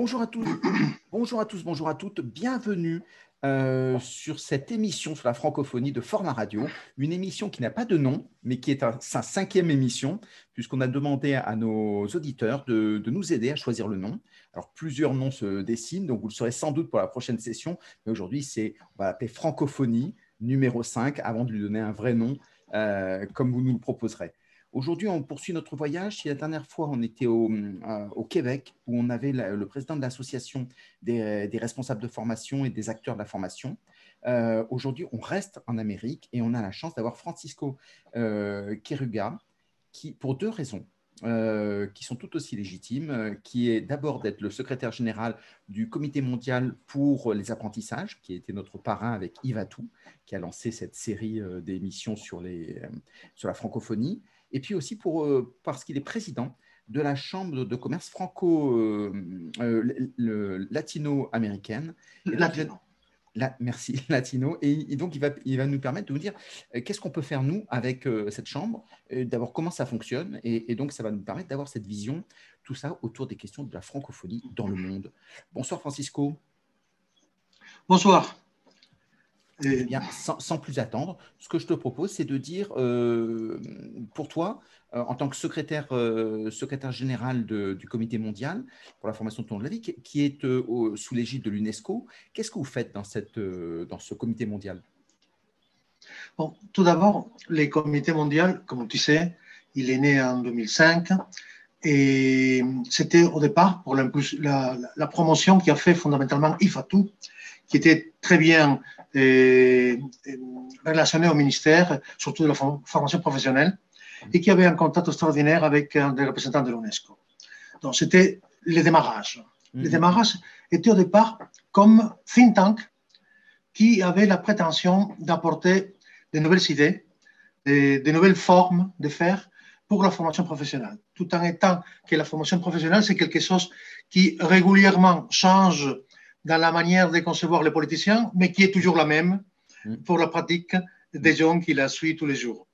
Bonjour à tous, bonjour à toutes, bienvenue euh, sur cette émission sur la francophonie de Format Radio, une émission qui n'a pas de nom, mais qui est sa cinquième émission, puisqu'on a demandé à nos auditeurs de, nous aider à choisir le nom. Alors, plusieurs noms se dessinent, donc vous le saurez sans doute pour la prochaine session, mais aujourd'hui, c'est, on va l'appeler Francophonie numéro 5, avant de lui donner un vrai nom, euh, comme vous nous le proposerez. Aujourd'hui, on poursuit notre voyage. La dernière fois, on était au, euh, Québec, où on avait le président de l'association des, responsables de formation et des acteurs de la formation. Euh, aujourd'hui, on reste en Amérique et on a la chance d'avoir Francisco euh, Keruga, qui, pour deux raisons. qui sont tout aussi légitimes, qui est d'abord d'être le secrétaire général du Comité mondial pour les apprentissages, qui été notre parrain avec Ivatou, qui a lancé cette série d'émissions sur la francophonie, et puis aussi pour, euh, parce qu'il est président de la Chambre de commerce franco-latino-américaine. Latino. La, merci, latino. Et, donc, il va, il va nous permettre de nous dire euh, qu'est-ce qu'on peut faire, nous, avec euh, cette chambre, d'abord comment ça fonctionne, et, donc ça va nous permettre d'avoir cette vision, tout ça autour des questions de la francophonie dans le monde. Bonsoir, Francisco. Bonsoir. Eh bien, sans, plus attendre, ce que je te propose, c'est de dire, euh, pour toi, euh, en tant que secrétaire, euh, secrétaire général du Comité mondial pour la formation de ton de la vie, qui, est sous l'égide de l'UNESCO, qu'est-ce que vous faites dans, cette, dans ce Comité mondial? Bon, Tout d'abord, le Comité mondial, comme tu sais, il est né en 2005 et c'était au départ pour la, la, la, promotion qui a fait fondamentalement IFATU, qui était très bien euh, relationné au ministère, surtout de la formation professionnelle, et qui avait un contact extraordinaire avec un des représentants de l'UNESCO. Donc, c'était le démarrage. Le mhm. démarrage était au départ comme think tank qui avait la prétention d'apporter de nouvelles idées, de, nouvelles formes de faire pour la formation professionnelle, tout en étant que la formation professionnelle, c'est quelque chose qui régulièrement change dans la manière de concevoir les politiciens, mais qui est toujours la même mm. pour la pratique des gens qui la suivent tous les jours.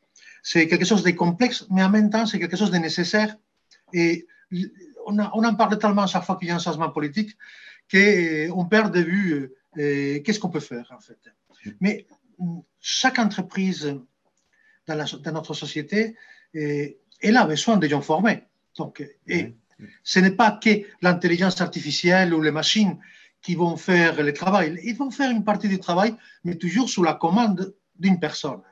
C'est quelque chose de complexe, mais en même temps, c'est quelque chose de nécessaire. Et on, en parle tellement chaque fois qu'il y a un changement politique qu'on perd de vue euh, qu'est-ce qu'on peut faire, en fait. Mm. Mais chaque entreprise dans, notre société, euh, elle a besoin de gens formés. Donc, et ce n'est pas que l'intelligence artificielle ou les machines qui vont faire le travail. Ils vont faire une partie du travail, mais toujours sous la commande d'une personne.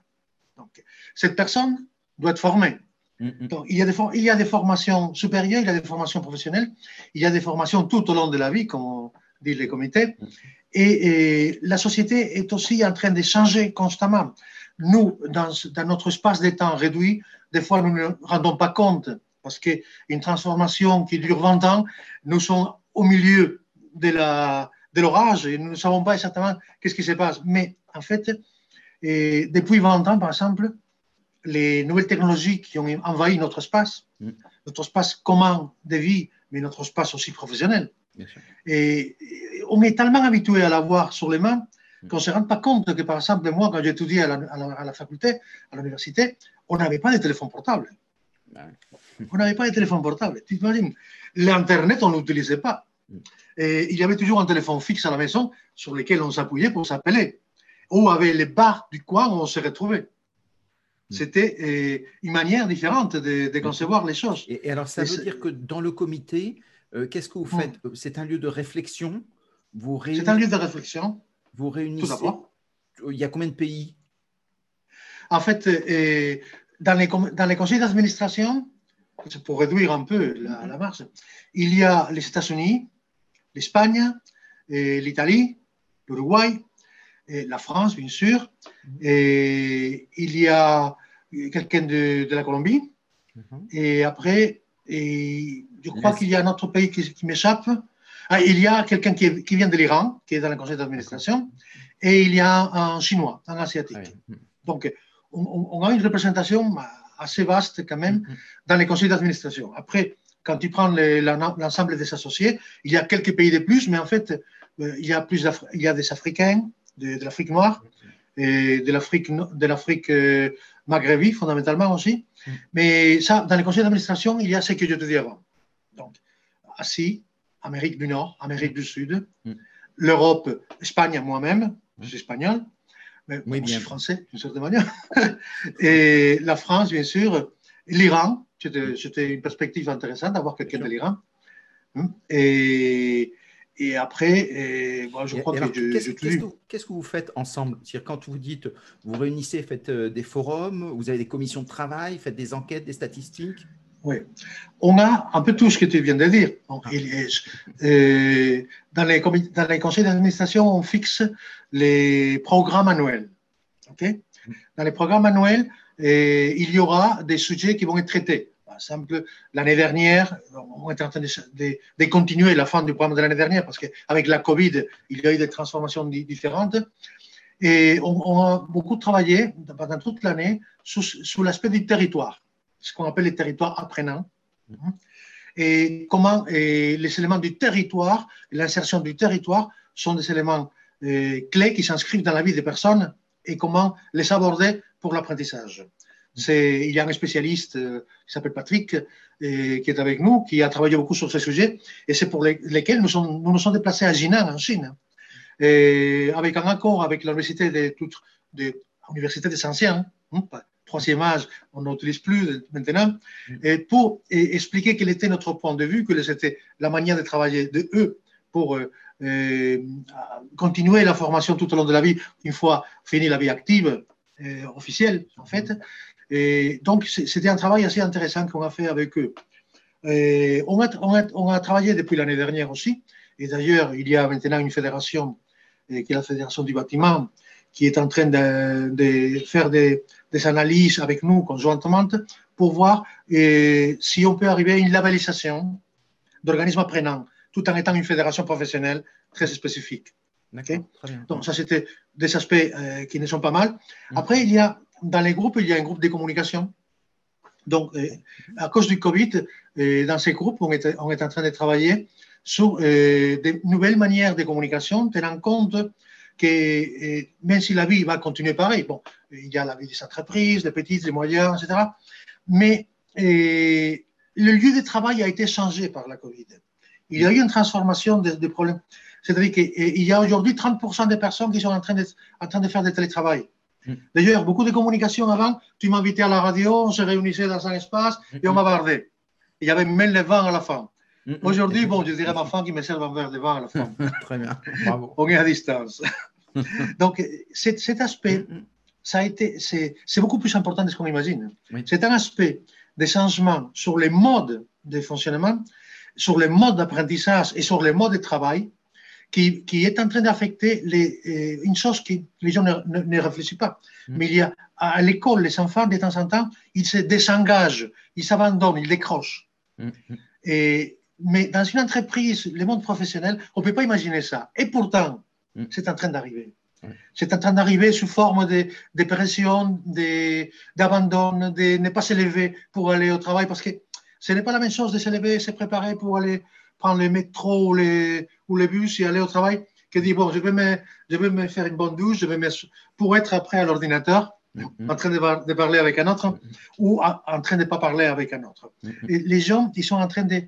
Donc, cette personne doit être formée. Mm-hmm. Donc, il, y a des, il y a des formations supérieures, il y a des formations professionnelles, il y a des formations tout au long de la vie, comme disent les comités. Mm-hmm. Et, la société est aussi en train de changer constamment. Nous, dans, dans notre espace de temps réduit, des fois, nous ne nous rendons pas compte parce qu'une transformation qui dure 20 ans, nous sommes au milieu de l'orage et nous ne savons pas exactement qu'est-ce qui se passe. Mais en fait, et depuis 20 ans, par exemple, les nouvelles technologies qui ont envahi notre espace, mm. notre espace commun de vie, mais notre espace aussi professionnel. Et, on est tellement habitué à l'avoir sur les mains mm. qu'on ne se rend pas compte que, par exemple, moi, quand j'étudiais à, à, la faculté, à l'université, on n'avait pas de téléphone portable. On n'avait pas de téléphone portable. Tu imagines L'Internet, on ne l'utilisait pas. Et il y avait toujours un téléphone fixe à la maison sur lequel on s'appuyait pour s'appeler. Ou avec les bars du coin où on se retrouvait. Mm. C'était euh, une manière différente de, concevoir les choses. Et, alors, ça veut dire que dans le comité, euh, qu'est-ce que vous mm. faites? C'est un lieu de réflexion? Vous C'est un lieu de réflexion. Vous réunissez. Il y a combien de pays? En fait, euh, dans, les, dans les conseils d'administration, pour réduire un peu la, la marge, il y a les États-Unis, l'Espagne, l'Italie, l'Uruguay, la France, bien sûr. Et il y a quelqu'un de, la Colombie. Mhm. Et après, et je crois qu'il y a un autre pays qui, m'échappe. Ah, il y a quelqu'un qui, vient de l'Iran, qui est dans le conseil d'administration. Et il y a un Chinois, un Asiatique. Ah Donc, on, a une représentation assez vaste quand même mhm. dans les conseils d'administration. Après, quand tu prends l'ensemble des associés, il y a quelques pays de plus, mais en fait, euh, il y a, plus il y a des Africains, de, l'Afrique noire, et de l'Afrique, de l'Afrique euh, maghrébine, fondamentalement aussi. Mais ça, dans les conseils d'administration, il y a ce que je te dis avant. Donc, assis, Amérique du Nord, Amérique du Sud, mm. l'Europe, Espagne, moi-même, je suis espagnol, mais oui, bien. je suis français, d'une certaine manière, et la France, bien sûr, l'Iran, c'était une perspective intéressante d'avoir quelqu'un de l'Iran. Et, et après, je crois que je, Qu'est-ce que vous faites ensemble? C'est-à-dire, quand vous dites, vous réunissez, faites euh, des forums, vous avez des commissions de travail, faites des enquêtes, des statistiques? Oui. On a un peu tout ce que tu viens de dire. Ah. Euh, dans, les, dans les conseils d'administration, on fixe les programmes annuels. ok? Dans les programmes annuels, il y aura des sujets qui vont être traités. Par exemple, l'année dernière, on était en train de, continuer la fin du programme de l'année dernière parce qu'avec la Covid, il y a eu des transformations différentes. Et on, a beaucoup travaillé pendant toute l'année sous, l'aspect du territoire, ce qu'on appelle les territoires apprenants. Et comment les éléments du territoire, l'insertion du territoire sont des éléments euh, clés qui s'inscrivent dans la vie des personnes et comment les aborder pour l'apprentissage. Il y a un spécialiste euh, qui s'appelle Patrick, et, qui est avec nous, qui a travaillé beaucoup sur ce sujet, et c'est pour lesquels nous, sommes, nous nous sommes déplacés à Jinan, en Chine, et avec un accord avec l'université de, de, des anciens, hein, troisième âge, on n'utilise plus maintenant, et pour expliquer quel était notre point de vue, que c'était la manière de travailler de eux pour euh, euh, continuer la formation tout au long de la vie, une fois fini la vie active, officielle en fait, et donc, c'était un travail assez intéressant qu'on a fait avec eux. on, a, on, a, travaillé depuis l'année dernière aussi. Et d'ailleurs, il y a maintenant une fédération, qui est la Fédération du bâtiment, qui est en train de, faire des, analyses avec nous conjointement pour voir si on peut arriver à une labellisation d'organismes apprenants, tout en étant une fédération professionnelle très spécifique. Donc, ça, c'était des aspects euh, qui ne sont pas mal. Mm. Après, il y a dans les groupes, il y a un groupe de communication. Donc, euh, à cause du Covid, euh, dans ces groupes, on est, on est en train de travailler sur de nouvelles manières de communication, tenant compte que même si la vie va continuer pareil, bon, il y a la vie des entreprises, les petites, les moyennes, etc. Mais le lieu de travail a été changé par la Covid. Il y a eu une transformation des, problèmes. C'est-à-dire qu'il y a aujourd'hui 30% des personnes qui sont en train de, en train de faire du télétravail. Mm. D'ailleurs, beaucoup de communications avant, tu m'invitais à la radio, on se réunissait dans un espace et on m'abordait. Il y avait même les vents à la fin. Aujourd'hui, bon, je dirais à ma femme qui me sert un verre de vin à la fin. Très bien, bravo. On est à distance. Donc, cet, aspect, ça a été, c'est beaucoup plus important de ce qu'on imagine. C'est un aspect des changements sur les modes de fonctionnement, sur les modes d'apprentissage et sur les modes de travail qui, est en train d'affecter euh, une chose que les gens ne, réfléchissent pas. Mm. Mais il y a à l'école, les enfants, de temps en temps, ils se désengagent, ils s'abandonnent, ils décrochent. Mm, mm. Et, mais dans une entreprise, le monde professionnel, on ne peut pas imaginer ça. Et pourtant, c'est en train d'arriver. C'est en train d'arriver sous forme de, de pression, d'abandon, de, ne pas s'élever pour aller au travail, parce que ce n'est pas la même chose de s'élever, se préparer pour aller prendre le métro ou les, ou les bus et aller au travail que dire bon, je vais me, je vais me faire une bonne douche, je vais me, pour être après à l'ordinateur, mm-hmm. en train de, parler avec un autre ou en train de ne pas parler avec un autre. Mm-hmm. Et les gens, ils sont en train de,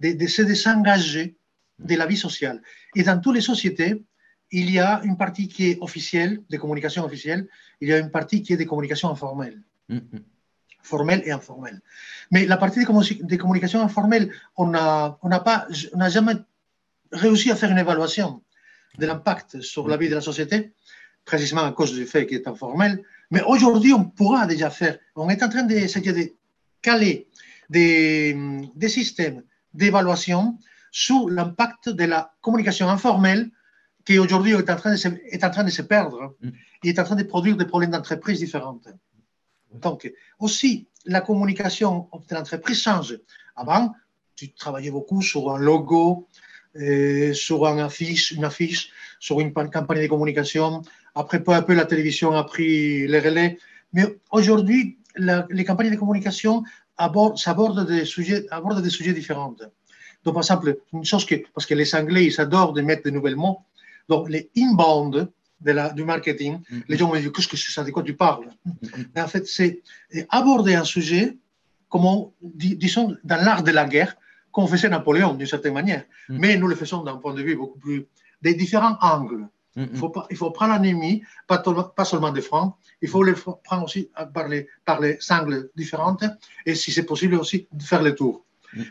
de, de se désengager de la vie sociale. Et dans toutes les sociétés, il y a une partie qui est officielle, de communication officielle, il y a une partie qui est de communication informelle. Mm-hmm formelle et informelle. Mais la partie de, communication informelle, on n'a on pas, on jamais réussi à faire une évaluation de l'impact sur la vie de la société, précisément à cause du fait qu'il est informel. Mais aujourd'hui, on pourra déjà faire, on est en train d'essayer de caler des, des systèmes d'évaluation sur l'impact de la communication informelle qui aujourd'hui est, en train de se, est en train de se perdre et mm. est en train de produire des problèmes d'entreprise différentes. Donc, aussi, la communication de l'entreprise change. Avant, tu travaillais beaucoup sur un logo, euh, sur une affiche, une affiche, sur une campagne de communication. Après, peu à peu, la télévision a pris les relais. Mais aujourd'hui, les campagnes de communication abordent, des sujets, différents. Donc, par exemple, une chose que, parce que les Anglais, ils adorent de mettre de nouveaux mots. Donc, les inbound, de la, du marketing, mm-hmm. les gens me disent Qu'est-ce que c'est ça De quoi tu parles mm-hmm. Mais en fait, c'est aborder un sujet, comme disons, dans l'art de la guerre, comme faisait Napoléon d'une certaine manière. Mm. Mais nous le faisons d'un point de vue beaucoup plus des différents angles. Il, faut pas, il faut prendre l'ennemi, pas, pas seulement des francs, il faut le prendre aussi par les, par les angles différents et si c'est possible aussi de faire le tour.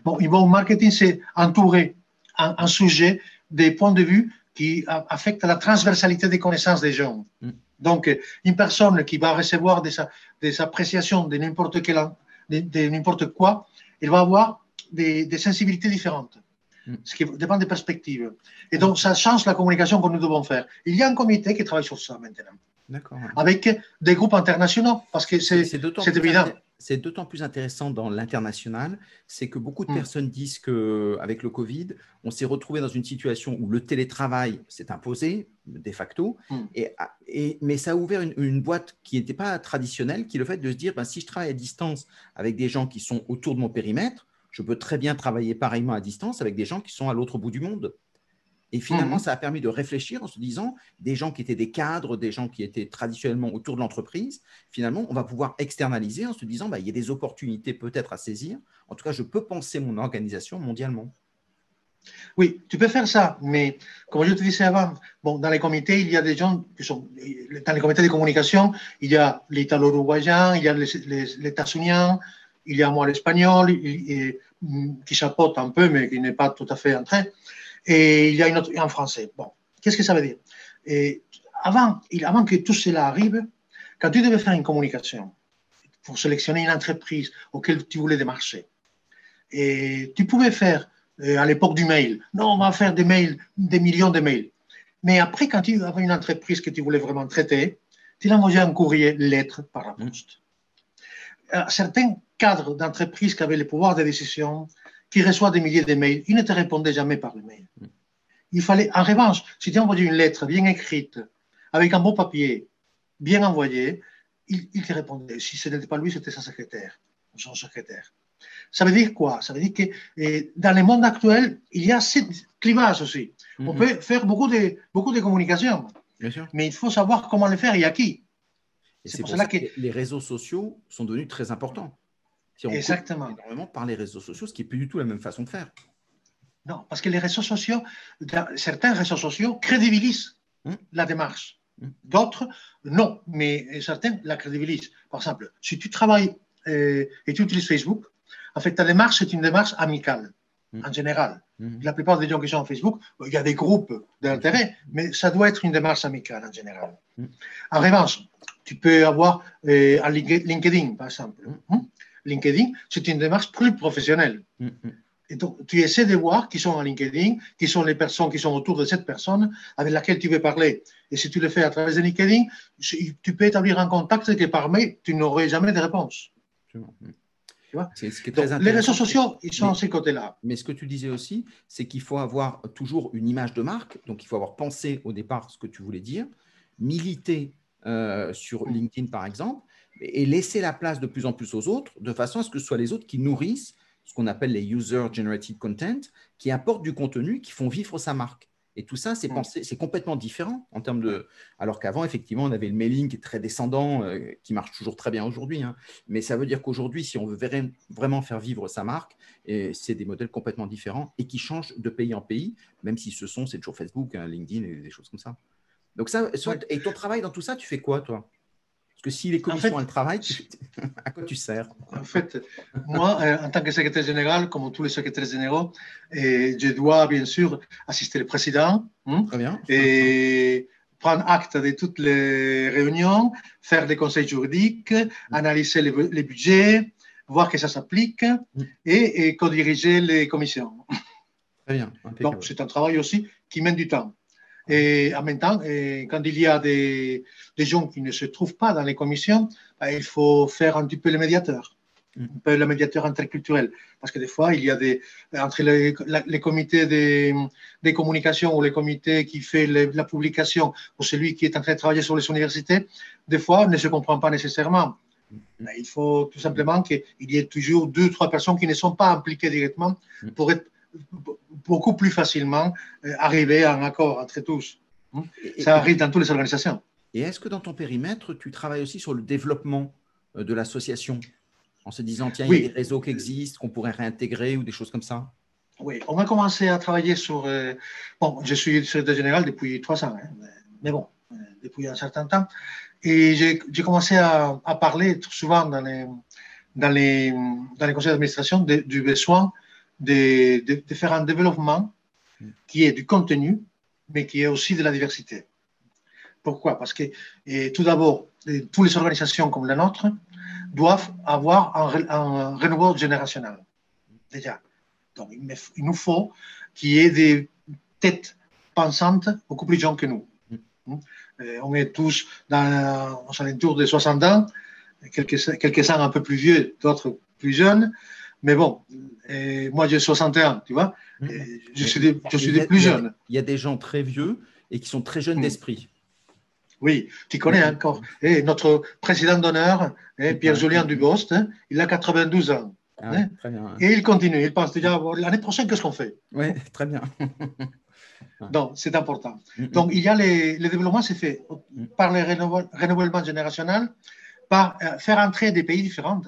Bon, bon marketing, c'est entourer un, un, sujet des points de vue qui affectent la transversalité des connaissances des gens. Donc, une personne qui va recevoir des, des appréciations de n'importe de, de quoi, elle va avoir des, des sensibilités différentes, mm. ce qui dépend des perspectives. Et donc, ça change la communication que nous devons faire. Il y a un comité qui travaille sur ça maintenant. Avec des groupes internationaux, parce que c'est évident. C'est d'autant plus intéressant dans l'international, c'est que beaucoup de mm. personnes disent qu'avec le Covid, on s'est retrouvé dans une situation où le télétravail s'est imposé de facto, mm. et, mais ça a ouvert une, boîte qui n'était pas traditionnelle, qui est le fait de se dire, ben, si je travaille à distance avec des gens qui sont autour de mon périmètre, je peux très bien travailler pareillement à distance avec des gens qui sont à l'autre bout du monde. Et finalement, mhm. ça a permis de réfléchir en se disant, des gens qui étaient des cadres, des gens qui étaient traditionnellement autour de l'entreprise, finalement, on va pouvoir externaliser en se disant, bah, il y a des opportunités peut-être à saisir. En tout cas, je peux penser mon organisation mondialement. Oui, tu peux faire ça, mais comme je te disais avant, bon, dans les comités, il y a des gens qui sont. Dans les comités de communication, il y a l'italo-uruguayen, il y a les il y a moi l'espagnol qui chapeaute un peu, mais qui n'est pas tout à fait entré. Et il y a une autre, un français. Bon, qu'est-ce que ça veut dire? Et avant, avant que tout cela arrive, quand tu devais faire une communication pour sélectionner une entreprise auquel tu voulais démarcher, et tu pouvais faire euh, à l'époque du mail, non, on va faire des mails, des millions de mails. Mais après, quand tu avais une entreprise que tu voulais vraiment traiter, tu l'envoyais un courrier, lettre par la poste. Euh, certains cadres d'entreprise qui avaient le pouvoir de décision, qui reçoivent des milliers de mails, ils ne te répondaient jamais par le mail. Il fallait, en revanche, si tu envoyais une lettre bien écrite, avec un beau papier, bien envoyé, il, te répondait. Si ce n'était pas lui, c'était sa secrétaire, son secrétaire. Ça veut dire quoi? Ça veut dire que dans le monde actuel, il y a ce clivage aussi. On mhm. peut faire beaucoup de, beaucoup de communication, mais il faut savoir comment le faire et à qui. C'est pour, cela que... les réseaux sociaux sont devenus très importants. Si on Exactement. énormément par les réseaux sociaux, ce qui n'est plus du tout la même façon de faire. Non, parce que les réseaux sociaux, certains réseaux sociaux crédibilisent hum. la démarche. Hum. D'autres, non, mais certains la crédibilisent. Par exemple, si tu travailles euh, et tu utilises Facebook, en fait, ta démarche est une démarche amicale, hum. en général. La plupart des gens qui sont sur Facebook, il y a des groupes d'intérêt, mais ça doit être une démarche amicale en général. En revanche, tu peux avoir euh, un LinkedIn, par exemple. LinkedIn, c'est une démarche plus professionnelle. Mm, mm. Et donc, tu essaies de voir qui sont en LinkedIn, qui sont les personnes qui sont autour de cette personne avec laquelle tu veux parler. Et si tu le fais à travers de LinkedIn, tu peux établir un contact que par mail, tu n'aurais jamais de réponse. Mm. Tu vois? Les réseaux sociaux, ils sont à ces côtés-là. Mais ce que tu disais aussi, c'est qu'il faut avoir toujours une image de marque. Donc, il faut avoir pensé au départ ce que tu voulais dire, militer euh, sur LinkedIn, par exemple, et laisser la place de plus en plus aux autres, de façon à ce que ce soit les autres qui nourrissent ce qu'on appelle les user-generated content, qui apportent du contenu, qui font vivre sa marque. Et tout ça, c'est mm. c'est complètement différent en termes de. Alors qu'avant, effectivement, on avait le mailing qui est très descendant, euh, qui marche toujours très bien aujourd'hui. Hein. Mais ça veut dire qu'aujourd'hui, si on veut vraiment faire vivre sa marque, c'est des modèles complètement différents et qui changent de pays en pays, même si ce sont, c'est toujours Facebook, hein, LinkedIn et des choses comme ça. Donc ça, et ton travail dans tout ça, tu fais quoi, toi? Parce que si les commissions, elles travaillent, à quoi tu sers? En fait, moi, euh, en tant que secrétaire général, comme tous les secrétaires généraux, et je dois bien sûr assister le président hein, Très bien. et prendre acte de toutes les réunions, faire des conseils juridiques, mm. analyser les, budgets, voir que ça s'applique mm. et, et co-diriger les commissions. Très bien. Donc, c'est un travail aussi qui mène du temps. Et en même temps, quand il y a des, des, gens qui ne se trouvent pas dans les commissions, ben, il faut faire un petit peu le médiateur, mm. un peu le médiateur interculturel. Parce que des fois, il y a des, entre les, les comités des, des, communications ou les comités qui font la publication ou celui qui est en train de travailler sur les universités, des fois, on ne se comprend pas nécessairement. Mm. Il faut tout simplement qu'il y ait toujours deux, trois personnes qui ne sont pas impliquées directement mm. pour être beaucoup plus facilement euh, arriver à un accord entre tous. Hein. Ça arrive dans toutes les organisations. Et est-ce que dans ton périmètre, tu travailles aussi sur le développement euh, de l'association en se disant, tiens, il y a des réseaux qui existent, qu'on pourrait réintégrer ou des choses comme ça? Oui, on a commencé à travailler sur. Euh, bon, je suis secrétaire général depuis trois ans, hein, mais bon, euh, depuis un certain temps. Et j'ai commencé à, à, parler souvent dans les, dans les, dans les conseils d'administration du besoin de, de, de, faire un développement qui est du contenu, mais qui est aussi de la diversité. Pourquoi? Parce que tout d'abord, toutes les organisations comme la nôtre doivent avoir un, un renouveau générationnel. Déjà. Donc, il, nous faut qu'il y ait des têtes pensantes beaucoup plus jeunes que nous. Mm. Euh, on est tous dans, aux alentours de 60 ans, quelques, quelques-uns un peu plus vieux, d'autres plus jeunes. Mais bon, moi j'ai 61, tu vois. Mm. Euh, je suis des, je suis des plus jeunes. Il y a des gens très vieux et qui sont très jeunes mm. d'esprit. Oui, tu connais encore. Et eh, notre président d'honneur, eh, Pierre-Julien Dubost, hein, il a 92 ans. Ah hein. Et il continue, il pense déjà l'année prochaine, qu'est-ce qu'on fait? Oui, très bien. Donc, c'est important. Donc, il y a les, le développement, c'est fait par le renouvellement générationnel, par euh, faire entrer des pays différents,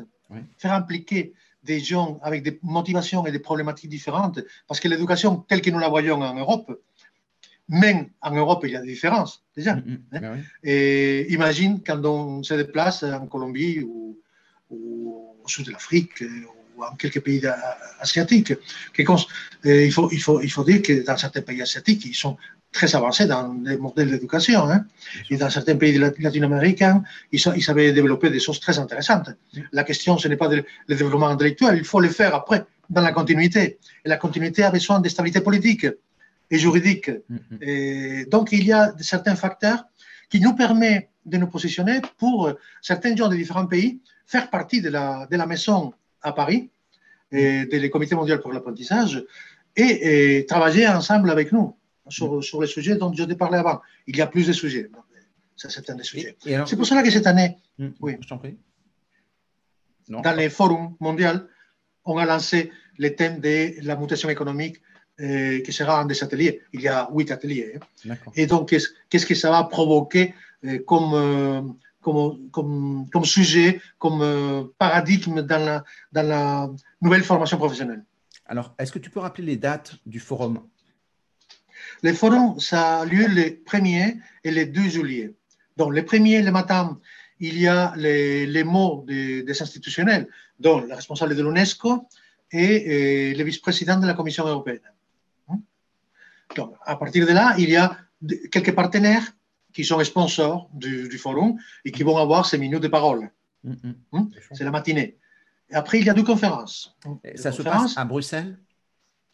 faire impliquer des gens avec des motivations et des problématiques différentes, parce que l'éducation telle que nous la voyons en Europe, même en Europe, il y a des différences, déjà. Hein. Ben et imagine quand on se déplace en Colombie ou, ou au sud de l'Afrique, ou en quelques pays asiatiques. il, faut, il, faut, il faut dire que dans certains pays asiatiques, ils sont très avancés dans les modèles d'éducation. Hein. Et dans certains pays latino-américains, ils, ils avaient développé des choses très intéressantes. La question, ce n'est pas le développement intellectuel, il faut le faire après, dans la continuité. Et la continuité a besoin de stabilité politique et juridique. Et donc, il y a certains facteurs qui nous permettent de nous positionner pour certains gens de différents pays, faire partie de la, de la maison à Paris, et le Comité mondial pour l'apprentissage, et, travailler ensemble avec nous sur, sur, les sujets dont je t'ai parlé avant. Il y a plus de sujets. Ça, c'est un des sujets. C'est pour cela que cette année, mm. oui, je prie. dans les forums mondiaux, on a lancé le thème de la mutation économique euh, qui sera un des ateliers. Il y a huit ateliers. Hein. Et donc, qu'est-ce que ça va provoquer euh, comme, euh, comme, comme, comme sujet, comme paradigme dans la, dans la nouvelle formation professionnelle? Alors, est-ce que tu peux rappeler les dates du forum? Le forum, ça a lieu le 1er et le 2 juillet. Donc, le 1er, le matin, il y a les, les mots des, des, institutionnels, dont la responsable de l'UNESCO et, et le vice-président de la Commission européenne. Donc, à partir de là, il y a quelques partenaires qui sont sponsors du, du, forum et qui vont avoir ces minutes de parole. Mm. Hmm? C'est la matinée. Et après, il y a deux conférences. ça se passe à Bruxelles?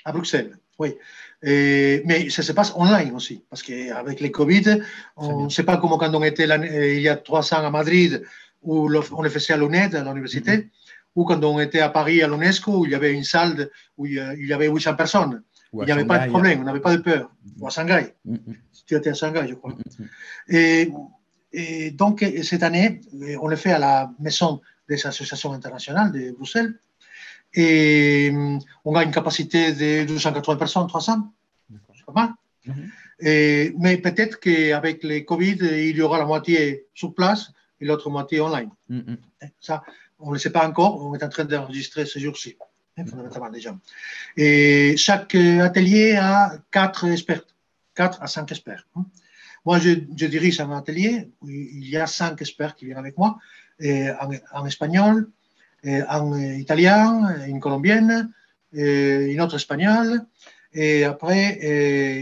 À Bruxelles, oui. Et, mais ça se passe online aussi, parce qu'avec les Covid, on ne sait pas comment quand on était euh, il y a trois ans à Madrid, où on le faisait à l'UNED, à l'université, mm, ou quand on était à Paris, à l'UNESCO, où il y avait une salle où il y avait 800 personnes. Il n'y avait pas de problème, on n'avait pas de peur. Ou à Shanghai. Tu étais à Shanghai, je crois. Et, et, donc, cette année, on le fait à la Maison des associations internationales de Bruxelles. Et on a une capacité de 280 personnes, 300. C'est pas mal. Et, mais peut-être qu'avec les Covid, il y aura la moitié sur place et l'autre moitié online. Ça, on ne le sait pas encore. On est en train d'enregistrer ce jour-ci. Fondamentalement déjà. Et chaque atelier a quatre experts, quatre à cinq experts. Hein. Moi, je, dirige un atelier où il y a cinq experts qui viennent avec moi, en, espagnol, en italien, une colombienne, une autre espagnole, et après,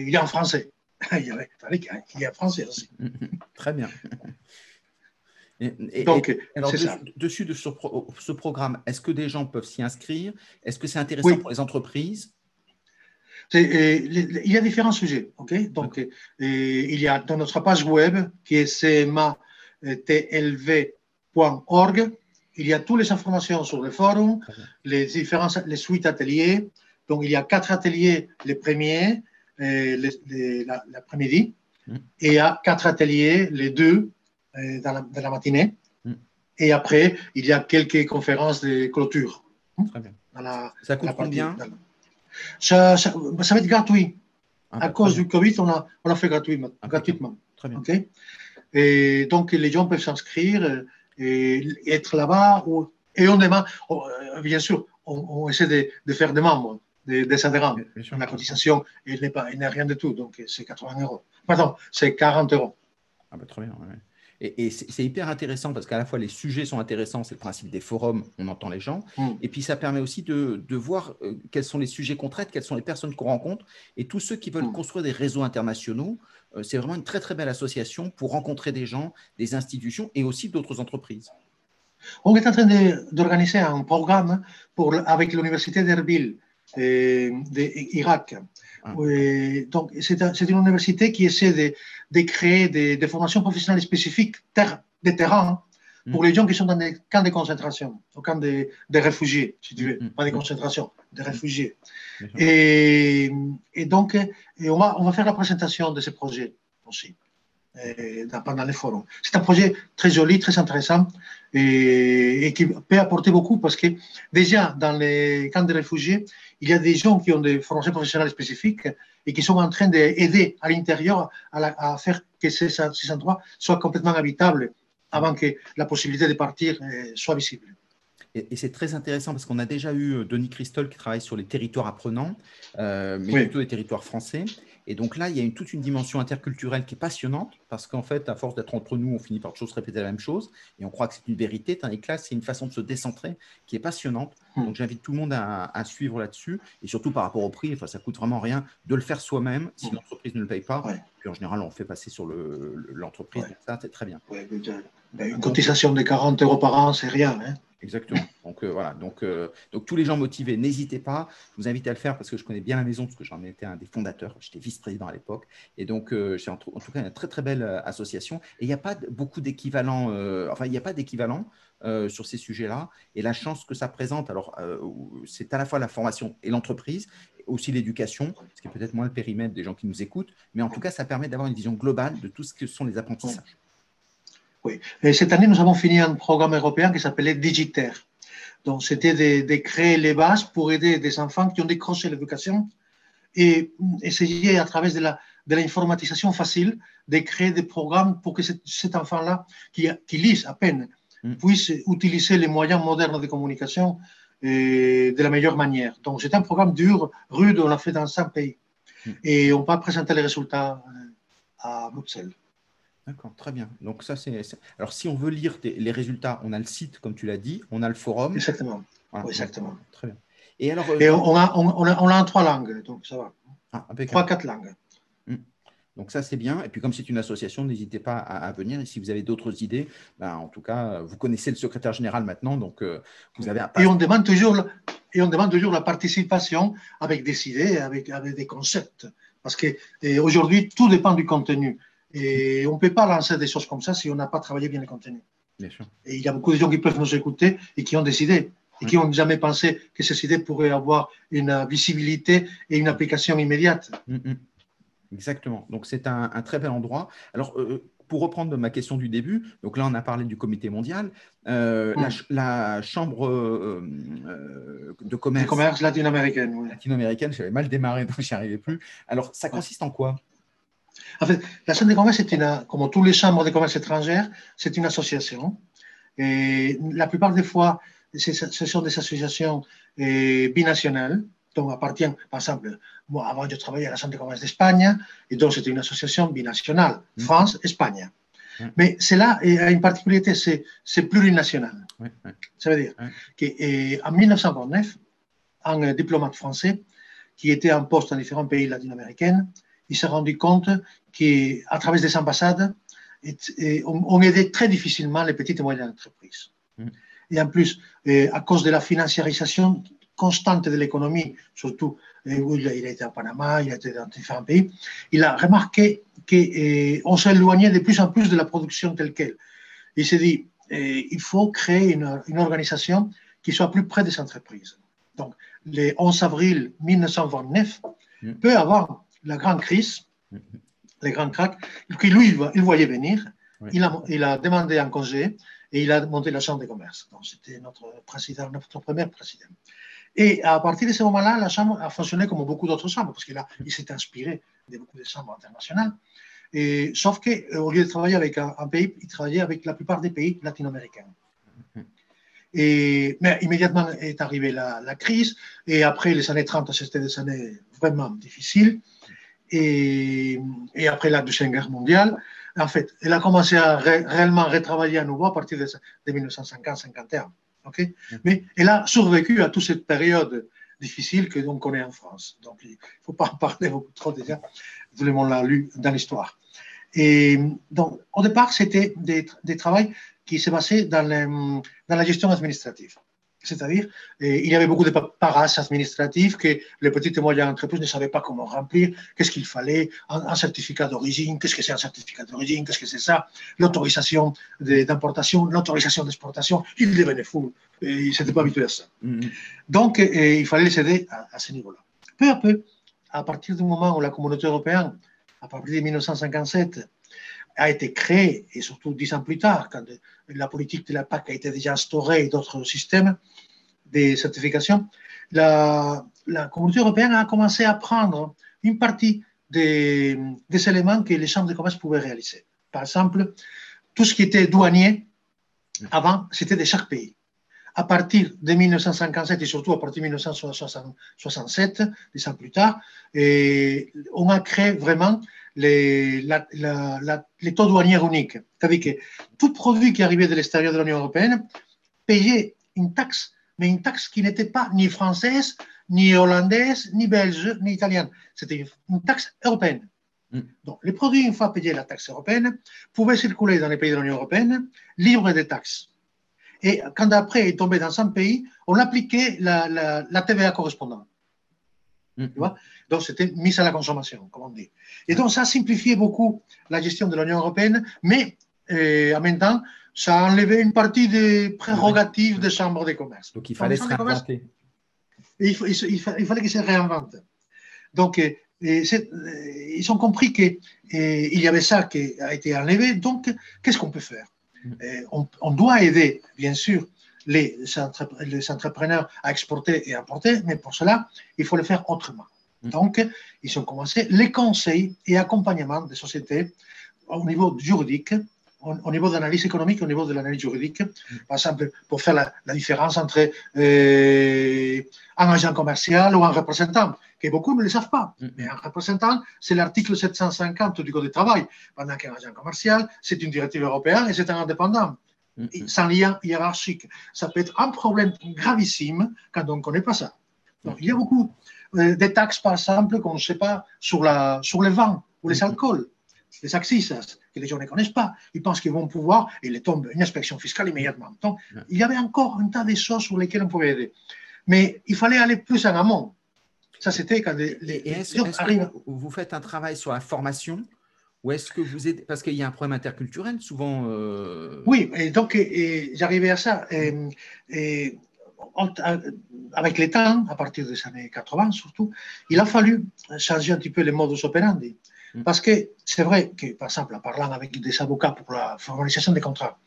il y a en français. il y a en français aussi. Très bien. Et, Donc, alors, dessus, de ce, programme, est-ce que des gens peuvent s'y inscrire? Est-ce que c'est intéressant pour les entreprises? Il y a différents sujets. ok? Donc, il y a dans notre page web qui est cmatlv.org, il y a toutes les informations sur le forum, les différents les suites ateliers. Donc, il y a quatre ateliers les premiers l'après-midi, mmh. et il y a quatre ateliers les deux euh, dans, la, matinée. Mm. Et après, il y a quelques conférences de clôture. Très bien. ça coûte combien ça, ça, va être gratuit. Ah, à cause du Covid, on a, on a fait gratuitement. Ah, gratuitement. Très bien. Et donc, les gens peuvent s'inscrire euh, et, être là-bas. Et on demande, euh, bien sûr, on, essaie de, de, faire des membres. des, adhérents. La cotisation, elle n'est rien du tout, donc c'est 80 euros. Pardon, c'est 40 euros. Ah bah, très bien. Et, c'est hyper intéressant parce qu'à la fois les sujets sont intéressants, c'est le principe des forums, on entend les gens, mm. et puis ça permet aussi de, voir euh, quels sont les sujets qu'on traite, quelles sont les personnes qu'on rencontre, et tous ceux qui veulent mm. construire des réseaux internationaux, c'est vraiment une très très belle association pour rencontrer des gens, des institutions et aussi d'autres entreprises. On est en train d'organiser un programme pour, avec l'Université d'Erbil d'Irak. Ah. donc, c'est une université qui essaie de, de créer des, formations professionnelles spécifiques de terrain. Pour les gens qui sont dans des camps de concentration, au camp des de réfugiés, si tu veux, mm. pas de concentration, des réfugiés. Et, et, donc, et on, va, on va faire la présentation de ce projet aussi pendant les forums. C'est un projet très joli, très intéressant et, qui peut apporter beaucoup parce que déjà dans les camps de réfugiés, il y a des gens qui ont des formations professionnelles spécifiques et qui sont en train d'aider à l'intérieur à, faire que ces, ces, endroits soient complètement habitables avant que la possibilité de partir euh, soit visible. Et, c'est très intéressant parce qu'on a déjà eu euh, Denis Christol qui travaille sur les territoires apprenants, euh, mais plutôt les territoires français. Et donc là, il y a une, toute une dimension interculturelle qui est passionnante, parce qu'en fait, à force d'être entre nous, on finit par toujours répéter la même chose, et on croit que c'est une vérité, tandis que là, c'est une façon de se décentrer qui est passionnante. Hmm. Donc j'invite tout le monde à, suivre là-dessus, et surtout par rapport au prix, enfin, ça coûte vraiment rien de le faire soi-même si hmm. l'entreprise ne le paye pas. Puis en général, on fait passer sur l'entreprise, le, ça, c'est très bien. Une cotisation de 40 euros par an, c'est rien. Hein Exactement. Donc euh, voilà, donc, euh, donc tous les gens motivés, n'hésitez pas. Je vous invite à le faire parce que je connais bien la maison, parce que j'en étais un des fondateurs. J'étais vice-président à l'époque. Et donc, euh, c'est en, tout cas une très très belle association. Et il n'y a pas beaucoup d'équivalents, enfin, il n'y a pas d'équivalent sur ces sujets-là. Et la chance que ça présente, alors, c'est à la fois la formation et l'entreprise, aussi l'éducation, ce qui est peut-être moins le périmètre des gens qui nous écoutent. Mais en tout cas, ça permet d'avoir une vision globale de tout ce que sont les apprentissages. Oui. Et cette année, nous avons fini un programme européen qui s'appelait Digiter. Donc, c'était de, créer les bases pour aider des enfants qui ont décroché l'éducation et essayer, à travers de la, de l'informatisation facile, de créer des programmes pour que cet, enfant-là, qui, qui lise à peine, mm. puisse utiliser les moyens modernes de communication euh, de la meilleure manière. Donc, c'est un programme dur, rude, on l'a fait dans cinq pays. Mm. Et on va présenter les résultats euh, à Bruxelles. D'accord, très bien. Donc ça, c'est. Alors, si on veut lire les résultats, on a le site, comme tu l'as dit, on a le forum. Exactement. exactement. Très bien. Et alors. Euh, Et on a, on, a, on a en trois langues, donc ça va. Ah, trois, quatre langues. Hmm. Donc ça, c'est bien. Et puis comme c'est une association, n'hésitez pas à, venir. Et si vous avez d'autres idées, ben, en tout cas, vous connaissez le secrétaire général maintenant, donc euh, vous avez un... Et on demande toujours, et on demande toujours la participation avec des idées, avec, avec des concepts. Parce qu'aujourd'hui, tout dépend du contenu. Et on ne peut pas lancer des choses comme ça si on n'a pas travaillé bien le contenu. Bien sûr. Et il y a beaucoup de gens qui peuvent nous écouter et qui ont décidé et qui n'ont jamais pensé que ces idées pourraient avoir une visibilité et une application immédiate. Mm, mm. Exactement. Donc c'est un, très bel endroit. Alors, euh, pour reprendre ma question du début, donc là on a parlé du comité mondial, euh, mm. la, chambre euh, de commerce, commerce latino-américaine. Latino-américaine, j'avais mal démarré donc j'y arrivais plus. Alors ça consiste en quoi? En fait, la Chambre de commerce, c'est une, comme tous les chambres de commerce étrangères, c'est une association. Et la plupart des fois, ce sont des associations euh, binationales, dont appartiennent, par exemple, moi, avant, je travaillais à la Chambre de commerce d'Espagne, et donc c'était une association binationale, mm. France-Espagne. Mm. Mais cela a une particularité, c'est plurinational. Ça veut dire qu'en 1929, un diplomate français qui était en poste dans différents pays latino-américains il s'est rendu compte qu'à travers des ambassades, on, aidait très difficilement les petites et moyennes entreprises. Mm. Et en plus, euh, à cause de la financiarisation constante de l'économie, surtout euh, où il a été à Panama, il a été dans différents pays, il a remarqué qu'on euh, s'éloignait de plus en plus de la production telle qu'elle. Il s'est dit, il faut créer une, une, organisation qui soit plus près des entreprises. Donc, le 11 avril 1929, mm. peu avant la grande crise, les grands cracks, que lui, il voyait venir. Il, a, il, a, demandé un congé et il a monté la Chambre de commerce. Donc, c'était notre président, notre premier président. Et à partir de ce moment-là, la Chambre a fonctionné comme beaucoup d'autres chambres, parce qu'il il s'est inspiré de beaucoup de chambres internationales. Et, sauf qu'au lieu de travailler avec un, pays, il travaillait avec la plupart des pays latino-américains. Et, mais immédiatement est arrivée la, la, crise, et après les années 30, c'était des années vraiment difficiles. Et, et après la Deuxième Guerre mondiale, en fait, elle a commencé à ré, réellement retravailler à nouveau à partir de, de 1950-51. Okay? Mais elle a survécu à toute cette période difficile que l'on connaît en France. Donc, il ne faut pas en parler beaucoup trop déjà. Tout le monde l'a lu dans l'histoire. Et donc, au départ, c'était des, des travaux qui se basaient dans, les, dans la gestion administrative. C'est-à-dire, il y avait beaucoup de paperasses administratives que les petites et moyennes entreprises ne savaient pas comment remplir, qu'est-ce qu'il fallait, un, un certificat d'origine, qu'est-ce que c'est un certificat d'origine, qu'est-ce que c'est ça, l'autorisation d'importation, l'autorisation d'exportation. Ils devenaient fous, ils n'étaient pas habitués à ça. Mm -hmm. Donc, il fallait les aider à, à ce niveau-là. Peu à peu, à partir du moment où la communauté européenne, à partir de 1957, a été créée, et surtout dix ans plus tard, quand la politique de la PAC a été déjà instaurée et d'autres systèmes de certification, la, la, communauté européenne a commencé à prendre une partie des, des, éléments que les chambres de commerce pouvaient réaliser. Par exemple, tout ce qui était douanier, avant, c'était de chaque pays. À partir de 1957 et surtout à partir de 1967, dix ans plus tard, et on a créé vraiment les, la, la, la, les taux douaniers uniques. C'est-à-dire que tout produit qui arrivait de l'extérieur de l'Union européenne payait une taxe, mais une taxe qui n'était pas ni française, ni hollandaise, ni belge, ni italienne. C'était une taxe européenne. Mm. Donc, les produits, une fois payés la taxe européenne, pouvaient circuler dans les pays de l'Union européenne libres des taxes. Et quand après est tombé dans un pays, on appliquait la, la, la TVA correspondante. Tu vois? Donc, c'était mise à la consommation, comme on dit. Et donc, ça a simplifié beaucoup la gestion de l'Union européenne, mais euh, en même temps, ça a enlevé une partie des prérogatives des chambres de commerce. Donc, il fallait se réinventer. Il, il, il, il, fallait qu'ils se réinventent. Donc, euh, ils ont compris qu'il y avait ça qui a été enlevé. Donc, qu'est-ce qu'on peut faire? On, on, doit aider, bien sûr, les, les entrepreneurs à exporter et importer, mais pour cela, il faut le faire autrement. Donc, ils ont commencé les conseils et accompagnement des sociétés au niveau juridique, au, au niveau d'analyse économique, au niveau de l'analyse juridique. Par exemple, pour faire la, la différence entre euh, un agent commercial ou un représentant, que beaucoup ne le savent pas. Mais un représentant, c'est l'article 750 du Code du travail, pendant qu'un agent commercial, c'est une directive européenne et c'est un indépendant. Sans lien hiérarchique. Ça peut être un problème gravissime quand on ne connaît pas ça. Donc, il y a beaucoup des taxes, par exemple, qu'on ne sait pas sur, la, sur les vins ou les alcools, les axes que les gens ne connaissent pas. Ils pensent qu'ils vont pouvoir, et il tombe une inspection fiscale immédiatement. Donc, il y avait encore un tas de choses sur lesquelles on pouvait aider. Mais il fallait aller plus en amont. Ça, c'était quand les, les, que vous faites un travail sur la formation ou est-ce que vous êtes parce qu'il y a un problème interculturel souvent euh... Oui, et donc et, j'arrivais à ça. Et, et avec les temps, à partir des années 80 surtout, il a fallu changer un petit peu les modus operandi. Parce que c'est vrai que, par exemple, en parlant avec des avocats pour la formalisation des contrats,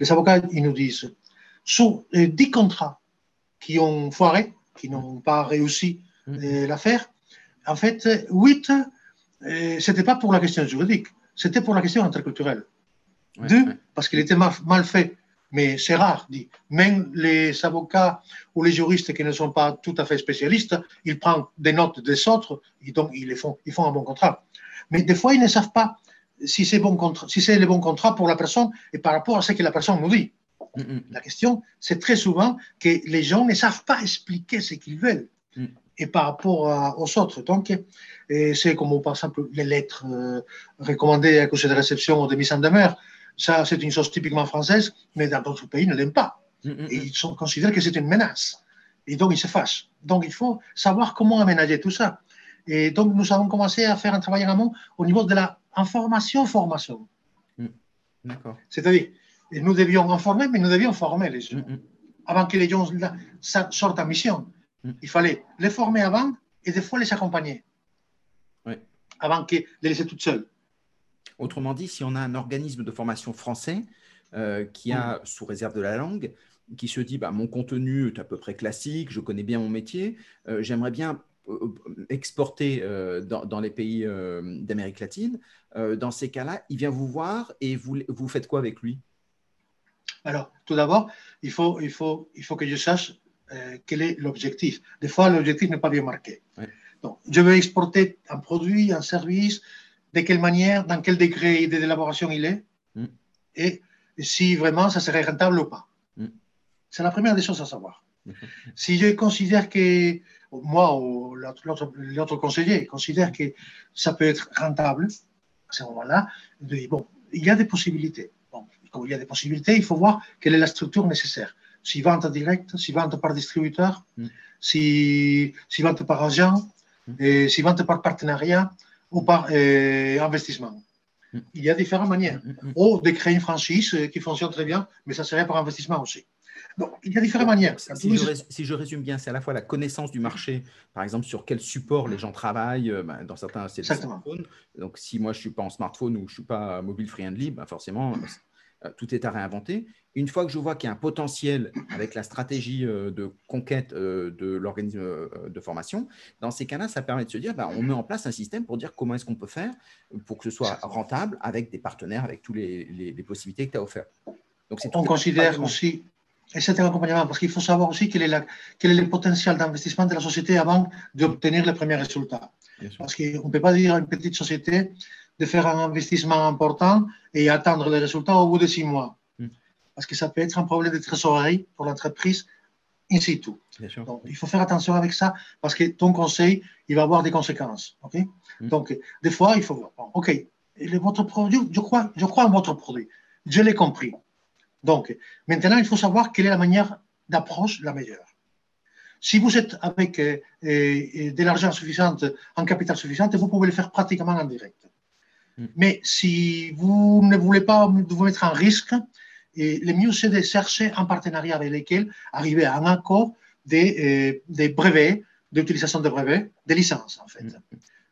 les avocats, ils nous disent, sur 10 contrats qui ont foiré, qui n'ont pas réussi euh, l'affaire, en fait, 8, euh, c'était pas pour la question juridique, c'était pour la question interculturelle. Ouais, Deux, ouais. parce qu'il était mal, mal fait mais c'est rare, dit. Même les avocats ou les juristes qui ne sont pas tout à fait spécialistes, ils prennent des notes des autres et donc ils, les font, ils font un bon contrat. Mais des fois, ils ne savent pas si c'est bon si c'est le bon contrat pour la personne et par rapport à ce que la personne nous dit. Mm -hmm. La question, c'est très souvent que les gens ne savent pas expliquer ce qu'ils veulent mm -hmm. et par rapport à, aux autres. Donc, c'est comme par exemple les lettres euh, recommandées à cause de réception ou de mise en demeure. Ça, c'est une chose typiquement française, mais dans d'autres pays, ils ne l'aiment pas. Mm -hmm. Et ils sont, considèrent que c'est une menace. Et donc, ils se fâchent. Donc, il faut savoir comment aménager tout ça. Et donc, nous avons commencé à faire un travail en amont au niveau de la information-formation. Mm. D'accord. C'est-à-dire, nous devions informer, mais nous devions former les gens. Mm avant que les gens sortent en mission. Il fallait les former avant et des fois les accompagner. Avant que de les laisser toutes seules. Autrement dit, si on a un organisme de formation français euh, qui a, sous réserve de la langue, qui se dit bah, mon contenu est à peu près classique, je connais bien mon métier, euh, j'aimerais bien euh, exporter dans, dans, les pays d'Amérique latine, dans ces cas-là, il vient vous voir et vous, vous faites quoi avec lui? Alors, tout d'abord, il faut, il, faut, il faut que je sache euh, quel est l'objectif. Des fois, l'objectif n'est pas bien marqué. Donc, je veux exporter un produit, un service, de quelle manière, dans quel degré d'élaboration il est, mm. et si vraiment ça serait rentable ou pas. Mm. C'est la première des choses à savoir. Si je considère que, moi ou l'autre conseiller considère que ça peut être rentable, à ce moment-là, bon, il y a des possibilités. Bon, comme il y a des possibilités, il faut voir quelle est la structure nécessaire. Si vente directe, si vente par distributeur, mm. si, si vente par agent, mm. et si vente par partenariat ou par euh, investissement. Mm. Il y a différentes manières. Ou de créer une franchise euh, qui fonctionne très bien, mais ça serait par investissement aussi. Donc, il y a différentes manières. Si je, résume, bien, c'est à la fois la connaissance du marché, par exemple, sur quel support les gens travaillent. Euh, ben, dans certains, c'est le smartphone. Donc, si moi, je ne suis pas en smartphone ou je ne suis pas mobile friendly, ben forcément, euh, tout est à réinventer. Une fois que je vois qu'il y a un potentiel avec la stratégie euh, de conquête de l'organisme de formation, dans ces cas-là, ça permet de se dire, ben, on met en place un système pour dire comment est-ce qu'on peut faire pour que ce soit rentable avec des partenaires, avec toutes les, possibilités que tu as offertes. Donc, on considère aussi un accompagnement, parce qu'il faut savoir aussi quel est, la, quel est le potentiel d'investissement de la société avant d'obtenir les premiers résultats. Parce qu'on ne peut pas dire à une petite société de faire un investissement important et attendre les résultats au bout de six mois. Hmm. Parce que ça peut être un problème de trésorerie pour l'entreprise in situ. Donc, il faut faire attention avec ça parce que ton conseil, il va avoir des conséquences. ok? Hmm. Donc, des fois, il faut OK, votre produit, je crois, je crois en votre produit. Je l'ai compris. Donc, maintenant, il faut savoir quelle est la manière d'approche la meilleure. Si vous êtes avec euh, euh, de l'argent suffisant, en capital suffisant, vous pouvez le faire pratiquement en direct. Mm. Mais si vous ne voulez pas vous mettre en risque, et le mieux c'est de chercher un partenariat avec lequel arriver à un accord des, euh, brevets, d'utilisation de brevets, des licences en fait. Mm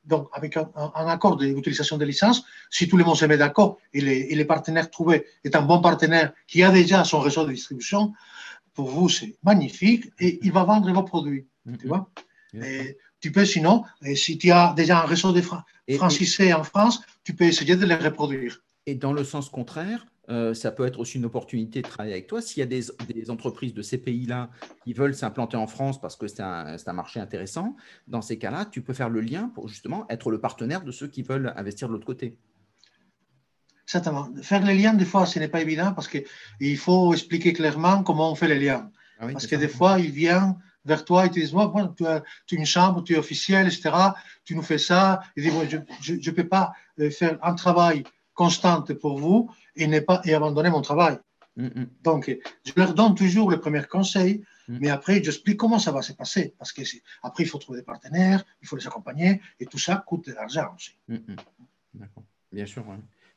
donc avec un, accord d'utilisation de licence, si tout le monde se met d'accord et les, partenaires trouvés est un bon partenaire qui a déjà son réseau de distribution, pour vous, c'est magnifique et il va vendre vos produits. Mm-hmm. Tu vois et tu peux sinon, si tu as déjà un réseau de francisés en France, tu peux essayer de les reproduire. Et dans le sens contraire, euh, ça peut être aussi une opportunité de travailler avec toi. S'il y a des, entreprises de ces pays-là qui veulent s'implanter en France parce que c'est un, marché intéressant, dans ces cas-là, tu peux faire le lien pour justement être le partenaire de ceux qui veulent investir de l'autre côté. Certainement. Faire les liens, des fois, ce n'est pas évident parce qu'il faut expliquer clairement comment on fait les liens. Ah parce que des fois, il vient vers toi et te dit moi, tu, as, une chambre, tu es officiel, etc. Tu nous fais ça. Il dit je ne peux pas euh, faire un travail constante pour vous et, n'est pas, et abandonner mon travail. Mm, mm. Donc, je leur donne toujours le premier conseil, mm. mais après, j'explique comment ça va se passer. Parce que après, il faut trouver des partenaires, il faut les accompagner, et tout ça coûte de l'argent aussi. D'accord, bien sûr.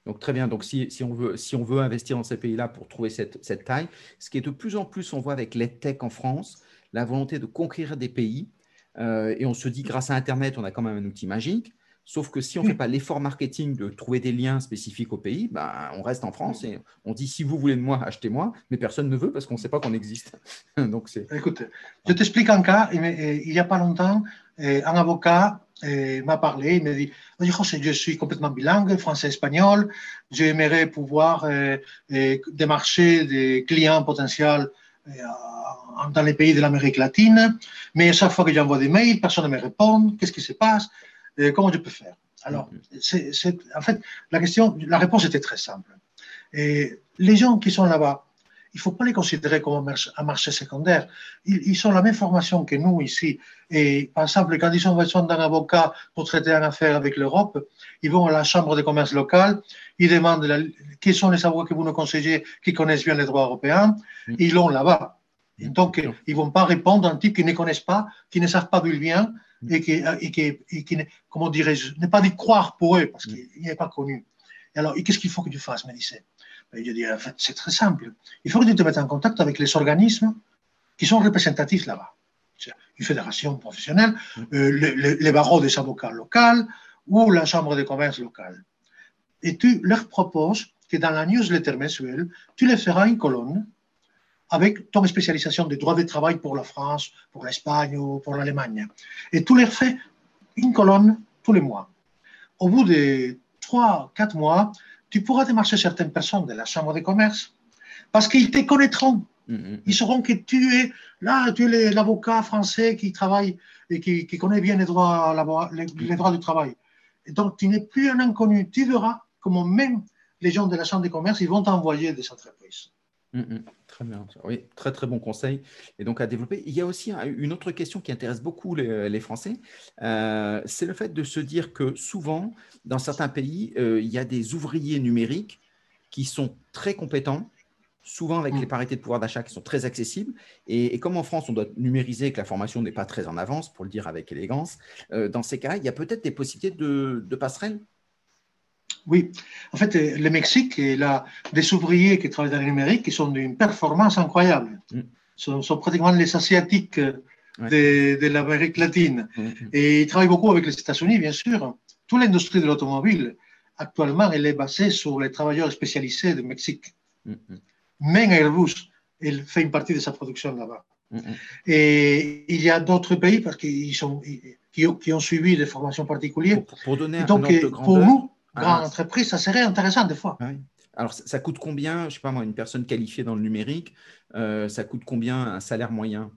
Donc, très bien. Donc, si, si, on veut, si on veut investir dans ces pays-là pour trouver cette, cette, taille, ce qui est de plus en plus, on voit avec l'EdTech en France, la volonté de conquérir des pays. Euh, et on se dit, grâce à Internet, on a quand même un outil magique. Sauf que si on ne fait pas l'effort marketing de trouver des liens spécifiques au pays, ben, on reste en France et on dit si vous voulez de moi, achetez-moi, mais personne ne veut parce qu'on ne sait pas qu'on existe. Donc c'est. Écoute, je t'explique un cas. Il n'y a pas longtemps, un avocat m'a parlé. Il m'a dit José, je suis complètement bilingue, français-espagnol. J'aimerais pouvoir démarcher des clients potentiels dans les pays de l'Amérique latine, mais à chaque fois que j'envoie des mails, personne ne me répond. Qu'est-ce qui se passe? Comment je peux faire? Alors, mm-hmm. c'est, en fait, la question, la réponse était très simple. Et les gens qui sont là-bas, il ne faut pas les considérer comme un marché secondaire. Ils, ils, ont la même formation que nous ici. Et par exemple, quand ils ont besoin d'un avocat pour traiter une affaire avec l'Europe, ils vont à la chambre de commerce locale, ils demandent la, qui sont les avocats que vous nous conseillez qui connaissent bien les droits européens, mm-hmm. ils l'ont là-bas. donc, ils ne vont pas répondre à un type qu'ils ne connaissent pas, qui ne savent pas d'où il vient, et qui, et qui, et qui comment dirais-je, n'est pas dit croire pour eux parce mm. qu'il n'est pas connu. Et alors, qu'est-ce qu'il faut que tu fasses, Mélissé? Ben, Je dis, en fait, c'est très simple. Il faut que tu te mettes en contact avec les organismes qui sont représentatifs là-bas. Une fédération professionnelle, mm. euh, les, barreaux des avocats locaux ou la chambre de commerce locale. Et tu leur proposes que dans la newsletter mensuelle, tu les feras une colonne avec ton spécialisation de droit de travail pour la France, pour l'Espagne ou pour l'Allemagne. Et tu les fais une colonne tous les mois. Au bout de trois, quatre mois, tu pourras démarcher certaines personnes de la Chambre de commerce Parce qu'ils te connaîtront. Ils sauront que tu es là, tu es l'avocat français qui travaille et qui, connaît bien les droits, les, droits du travail. Et donc, tu n'es plus un inconnu. Tu verras comment même les gens de la Chambre de commerce, ils vont t'envoyer des entreprises. Très bien. Oui, très très bon conseil. Et donc à développer. Il y a aussi une autre question qui intéresse beaucoup les, Français. Euh, c'est le fait de se dire que souvent, dans certains pays, euh, il y a des ouvriers numériques qui sont très compétents, souvent avec mm. les parités de pouvoir d'achat qui sont très accessibles. Et, comme en France, on doit numériser, que la formation n'est pas très en avance, pour le dire avec élégance, euh, dans ces cas il y a peut-être des possibilités de, de passerelles oui, en fait, euh, le Mexique, il a des ouvriers qui travaillent dans le numérique qui sont d'une performance incroyable. Mm. Ce sont, pratiquement les Asiatiques euh, de, l'Amérique latine. Mm, Et ils travaillent beaucoup avec les États-Unis, bien sûr. Toute l'industrie de l'automobile, actuellement, elle est basée sur les travailleurs spécialisés du Mexique. Même Airbus, il fait une partie de sa production là-bas. Et il y a d'autres pays parce qu'ils sont, qui, ont, qui ont suivi des formations particulières. Pour, donner un donc, de pour nous, grande entreprise, ça serait intéressant des fois. Alors, ça, coûte combien, je ne sais pas moi, une personne qualifiée dans le numérique, euh, ça coûte combien un salaire moyen?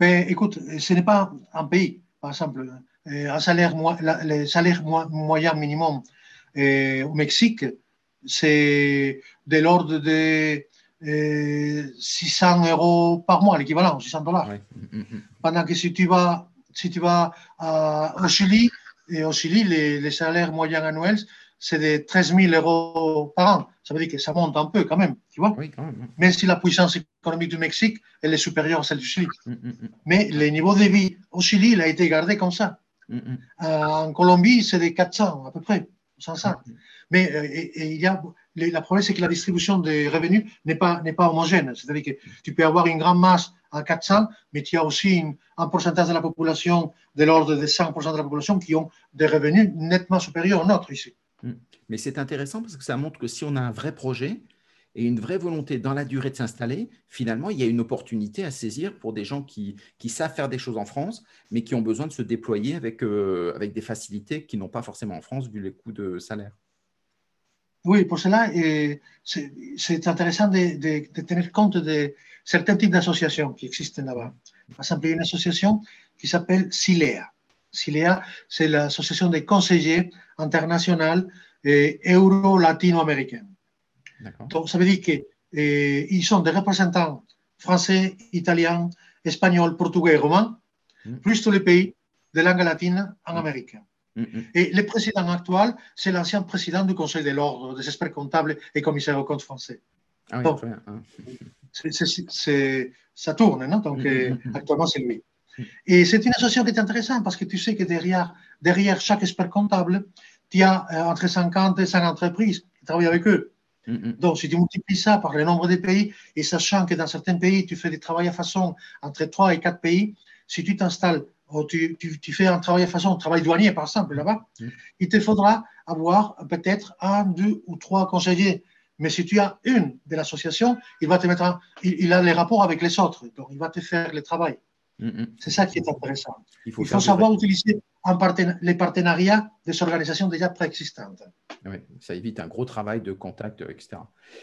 Mais écoute, ce n'est pas un pays, par exemple, un salaire, le salaire moyen minimum euh, au Mexique, c'est de l'ordre de 600 euh, euros par mois, l'équivalent, 600 dollars. Mm, mm, mm. Pendant que si tu vas, si tu vas au Chili, et au Chili, les, salaires moyens annuels, c'est de 13 000 euros par an. Ça veut dire que ça monte un peu quand même, tu vois. Même si la puissance économique du Mexique, elle est supérieure à celle du Chili. Mais le niveau de vie au Chili, il a été gardé comme ça. Euh, en Colombie, c'est de 400 à peu près, 500. Mais euh, il y a la problème, c'est que la distribution des revenus n'est pas, pas homogène. C'est-à-dire que tu peux avoir une grande masse à 400, mais tu as aussi un pourcentage de la population de l'ordre de 100% de la population qui ont des revenus nettement supérieurs aux nôtres ici. Hmm. Mais c'est intéressant parce que ça montre que si on a un vrai projet et une vraie volonté dans la durée de s'installer, finalement, il y a une opportunité à saisir pour des gens qui, qui savent faire des choses en France, mais qui ont besoin de se déployer avec, euh, avec des facilités qu'ils n'ont pas forcément en France vu les coûts de salaire. Oui, pour cela, c'est intéressant de, tenir compte de certains types d'associations qui existent là-bas. Par exemple, il y a une association qui s'appelle SILEA. SILEA, c'est l'association des conseillers internationaux euro-latino-américains. Donc, ça veut dire qu'ils eh, sont des représentants français, italiens, espagnols, portugais romains, mmh. plus tous les pays de langue latine en. Amérique. Et le président actuel, c'est l'ancien président du Conseil de l'ordre des experts comptables et commissaires aux comptes français. Ah ça tourne, non donc mm, actuellement c'est lui. Et c'est une association qui est intéressante parce que tu sais que derrière, derrière chaque expert comptable, tu as euh, entre 50 et 100 entreprises qui travaillent avec eux. Donc, si tu multiplies ça par le nombre de pays, et sachant que dans certains pays, tu fais des travaux à façon entre 3 et 4 pays, si tu t'installes Oh, tu, fais un travail de façon, un travail douanier par exemple là-bas, mm. il te faudra avoir peut-être un, deux ou trois conseillers. Mais si tu as une de l'association, il va te mettre, il, a les rapports avec les autres, donc il va te faire le travail. Mm, mm. C'est ça qui est intéressant. Il faut, savoir utiliser les partenariats des organisations déjà préexistantes. Oui, ça évite un gros travail de contact, euh, etc.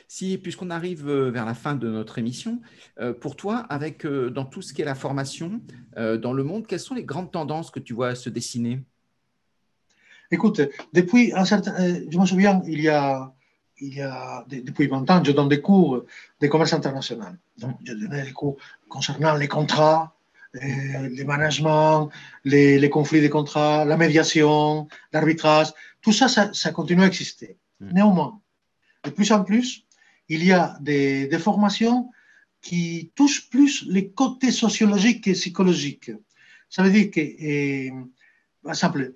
Si, puisqu'on arrive euh, vers la fin de notre émission, euh, pour toi, avec dans tout ce qui est la formation dans le monde, quelles sont les grandes tendances que tu vois se dessiner? Écoute, depuis un certain, je me souviens, il y a, il y a depuis 20 ans, je donne des cours de commerce international. Donc, je donnais des cours concernant les contrats, le management, les, conflits de contrats, la médiation, l'arbitrage, tout ça, ça, continue à exister. Mm. Néanmoins, de plus en plus, il y a des, formations qui touchent plus les côtés sociologiques et psychologiques. Ça veut dire que, par exemple,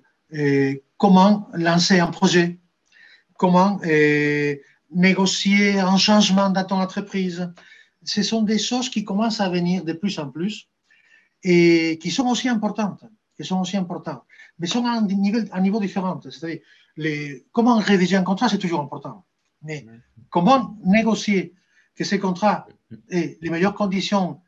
comment lancer un projet, comment négocier un changement dans ton entreprise. Ce sont des choses qui commencent à venir de plus en plus et qui sont aussi importantes, qui sont aussi importantes, mais sont à un niveau, différent. C'est-à-dire, comment rédiger un contrat, c'est toujours important. Mais comment négocier que ces contrats aient les meilleures conditions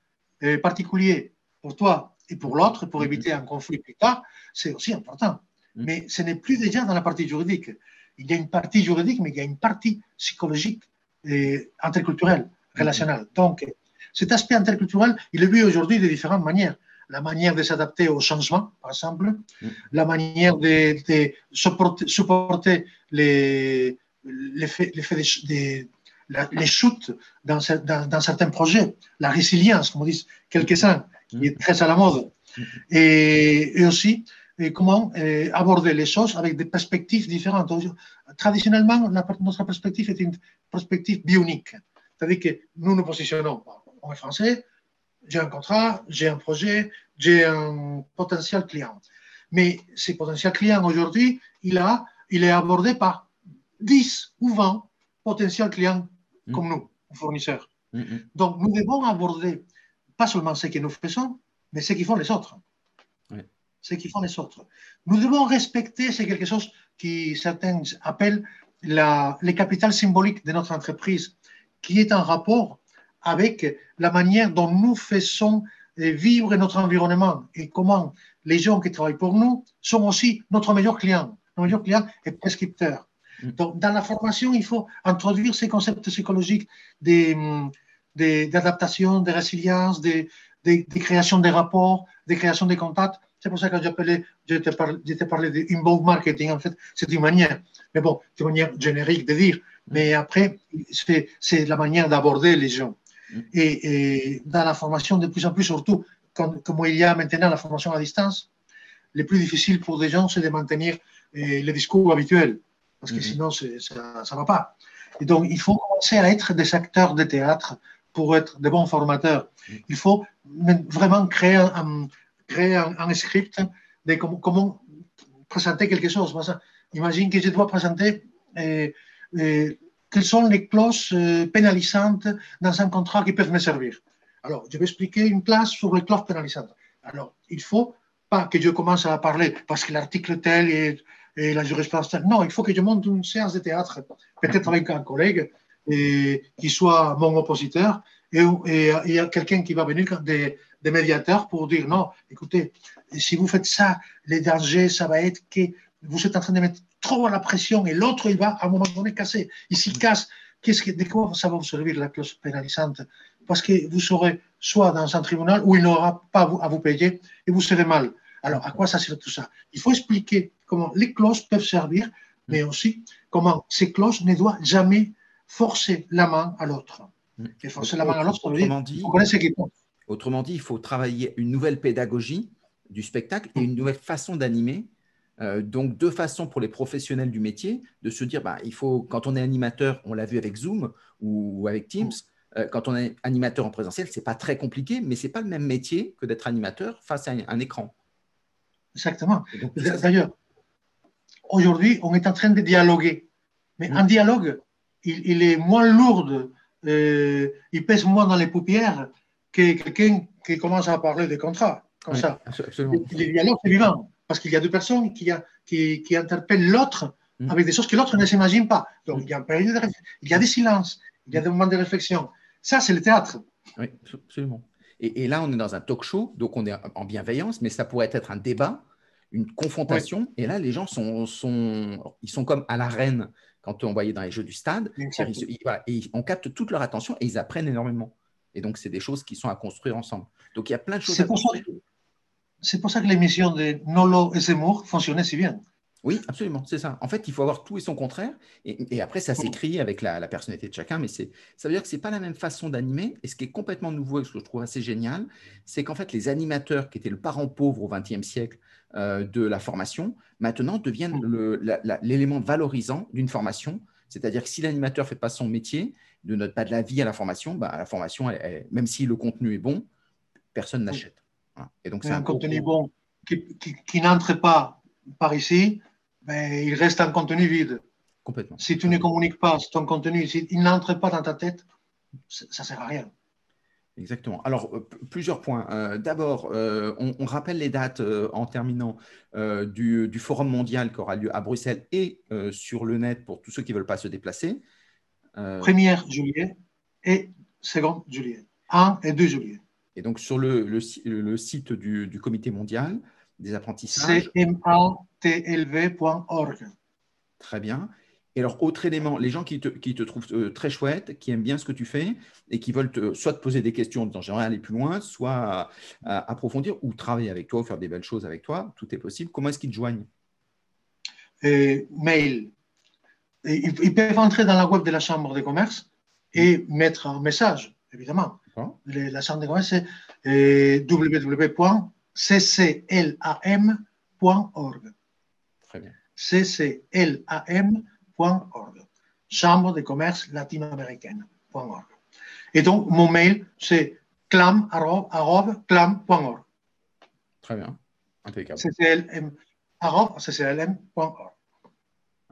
euh, particulières pour toi et pour l'autre, pour éviter un conflit plus tard, c'est aussi important. Mais ce n'est plus déjà dans la partie juridique. Il y a une partie juridique, mais il y a une partie psychologique et interculturelle, relationnelle. Donc, cet aspect interculturel, il est vu aujourd'hui de différentes manières. La manière de s'adapter au changement, par exemple, mm. la manière de, supporter, les, les faits, les, les chutes dans, dans, certains projets, la résilience, comme on dit quelques-uns, qui est très à la mode. Mm. Et, aussi, comment euh, aborder les choses avec des perspectives différentes. Traditionnellement, notre perspective est une perspective bionique. C'est-à-dire que nous nous positionnons, est français, j'ai un contrat, j'ai un projet, j'ai un potentiel client. Mais ce potentiel client aujourd'hui, il, a, il est abordé par 10 ou 20 potentiels clients mm. comme nous, fournisseurs. Mm, mm. Donc, nous devons aborder pas seulement ce que nous faisons, mais ce qu'ils font les autres. Ce qu'ils font les autres. Nous devons respecter, c'est quelque chose qui certains appellent la, le capital symbolique de notre entreprise, qui est en rapport avec la manière dont nous faisons vivre notre environnement et comment les gens qui travaillent pour nous sont aussi notre meilleur client. Notre meilleur client est prescripteur. Mm. Donc, dans la formation, il faut introduire ces concepts psychologiques d'adaptation, de résilience, de, création des rapports, de création des contacts. C'est pour ça que j'appelais, je t'ai parlé, d'inbound marketing, en fait, c'est une manière, mais bon, c'est une manière générique de dire. Mais après, c'est la manière d'aborder les gens. Mm. Et, dans la formation, de plus en plus, surtout, comme, comme, il y a maintenant la formation à distance, le plus difficile pour des gens, c'est de maintenir eh, le discours habituel parce que mhm. sinon, ça ne va pas. Et donc, il faut commencer à être des acteurs de théâtre pour être de bons formateurs. Mhm. Il faut vraiment créer un, créer un, script de comment, présenter quelque chose. Imagine que je dois présenter euh, euh, quelles sont les clauses euh, pénalisantes dans un contrat qui peuvent me servir. Alors, je vais expliquer une classe sur les clauses pénalisantes. Alors, il ne faut pas que je commence à parler parce que l'article tel est et la jurisprudence. Non, il faut que je monte une séance de théâtre, peut-être avec un collègue et, qui soit mon oppositeur, et il y a quelqu'un qui va venir des, des, médiateurs pour dire non, écoutez, si vous faites ça, les dangers, ça va être que vous êtes en train de mettre trop la pression et l'autre, il va à un moment donné casser. Et s'il casse, qu'est-ce que, de quoi ça va vous servir la clause pénalisante? Parce que vous serez soit dans un tribunal où il n'aura pas à vous payer et vous serez mal. Alors, à quoi ça sert tout ça? Il faut expliquer comment les clauses peuvent servir, mais aussi comment ces clauses ne doivent jamais forcer la main à l'autre. Et forcer la main à l'autre, autrement dit, Autrement dit, il faut travailler une nouvelle pédagogie du spectacle et une nouvelle façon d'animer. Euh, donc, deux façons pour les professionnels du métier de se dire, bah, il faut, quand on est animateur, on l'a vu avec Zoom ou, avec Teams, mm. euh, quand on est animateur en présentiel, ce n'est pas très compliqué, mais ce n'est pas le même métier que d'être animateur face à un, écran. Exactement. D'ailleurs, aujourd'hui, on est en train de dialoguer. Mais un dialogue, il, est moins lourd, euh, il pèse moins dans les paupières que quelqu'un qui commence à parler des contrats, comme ça. Absolument. Le, dialogue est vivant, parce qu'il y a deux personnes qui, qui, qui interpellent l'autre mm. avec des choses que l'autre ne s'imagine pas. Donc, il y, a il y a des silences, il y a des moments de réflexion. Ça, c'est le théâtre. Oui, absolument. Et, et, là, on est dans un talk show, donc on est en bienveillance, mais ça pourrait être un débat une confrontation. Et là, les gens sont, sont, ils sont comme à l'arène quand on voyait dans les jeux du stade. et on capte toute leur attention et ils apprennent énormément. Et donc, c'est des choses qui sont à construire ensemble. Donc, il y a plein de choses à construire. C'est pour ça que l'émission de Nolo et Zemmour fonctionnait si bien. Oui, absolument, c'est ça. En fait, il faut avoir tout et son contraire. Et, après, ça s'écrit avec la, personnalité de chacun, mais ça veut dire que ce n'est pas la même façon d'animer. Et ce qui est complètement nouveau et ce que je trouve assez génial, c'est qu'en fait, les animateurs qui étaient le parent pauvre au XXe siècle euh, de la formation, maintenant deviennent l'élément valorisant d'une formation. C'est-à-dire que si l'animateur ne fait pas son métier, ne note pas de la vie à la formation, bah, la formation, même si le contenu est bon, personne n'achète. Et donc, c'est un, contenu bon qui n'entre pas par ici, mais il reste un contenu vide. Complètement. Si tu ne communiques pas ton contenu, s'il n'entre pas dans ta tête, ça ne sert à rien. Exactement. Alors, euh, plusieurs points. Euh, d'abord, euh, on, rappelle les dates en terminant du, Forum mondial qui aura lieu à Bruxelles et sur le net pour tous ceux qui ne veulent pas se déplacer. 1er juillet et 2 juillet. 1 et 2 juillet. Et donc, sur le, le, site du, du, Comité mondial, des apprentissages. cmatlv.org. Très bien. Et alors, autre élément, les gens qui te, qui te trouvent euh, très chouette, qui aiment bien ce que tu fais et qui veulent te, soit te poser des questions dont j'aimerais aller plus loin, soit approfondir ou travailler avec toi ou faire des belles choses avec toi, tout est possible. Comment est-ce qu'ils te joignent? Mail. ils, peuvent entrer dans la web de la Chambre de commerce et mettre un message, évidemment. La Chambre de commerce, c'est euh, www.cclam.org. Très bien. cclam.org chambre de commerce latino-américaine.org. Et donc, mon mail, c'est clam.clam.org. Très bien. Impeccable. cclm.org.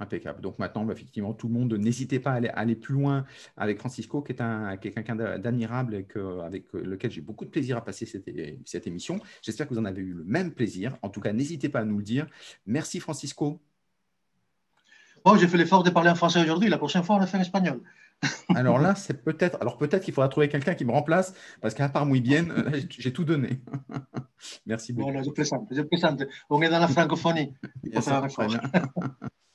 Impeccable. Donc maintenant, bah, effectivement, tout le monde, n'hésitez pas à aller, plus loin avec Francisco, qui est, un, quelqu'un d'admirable et avec lequel j'ai beaucoup de plaisir à passer cette, cette émission. J'espère que vous en avez eu le même plaisir. En tout cas, n'hésitez pas à nous le dire. Merci Francisco. Oh, j'ai fait l'effort de parler en français aujourd'hui. La prochaine fois, on le fait en espagnol. alors là, c'est peut-être. Alors peut-être qu'il faudra trouver quelqu'un qui me remplace parce qu'à part muy bien, j'ai tout donné. Merci beaucoup. Voilà, je plaisante. On est dans la francophonie.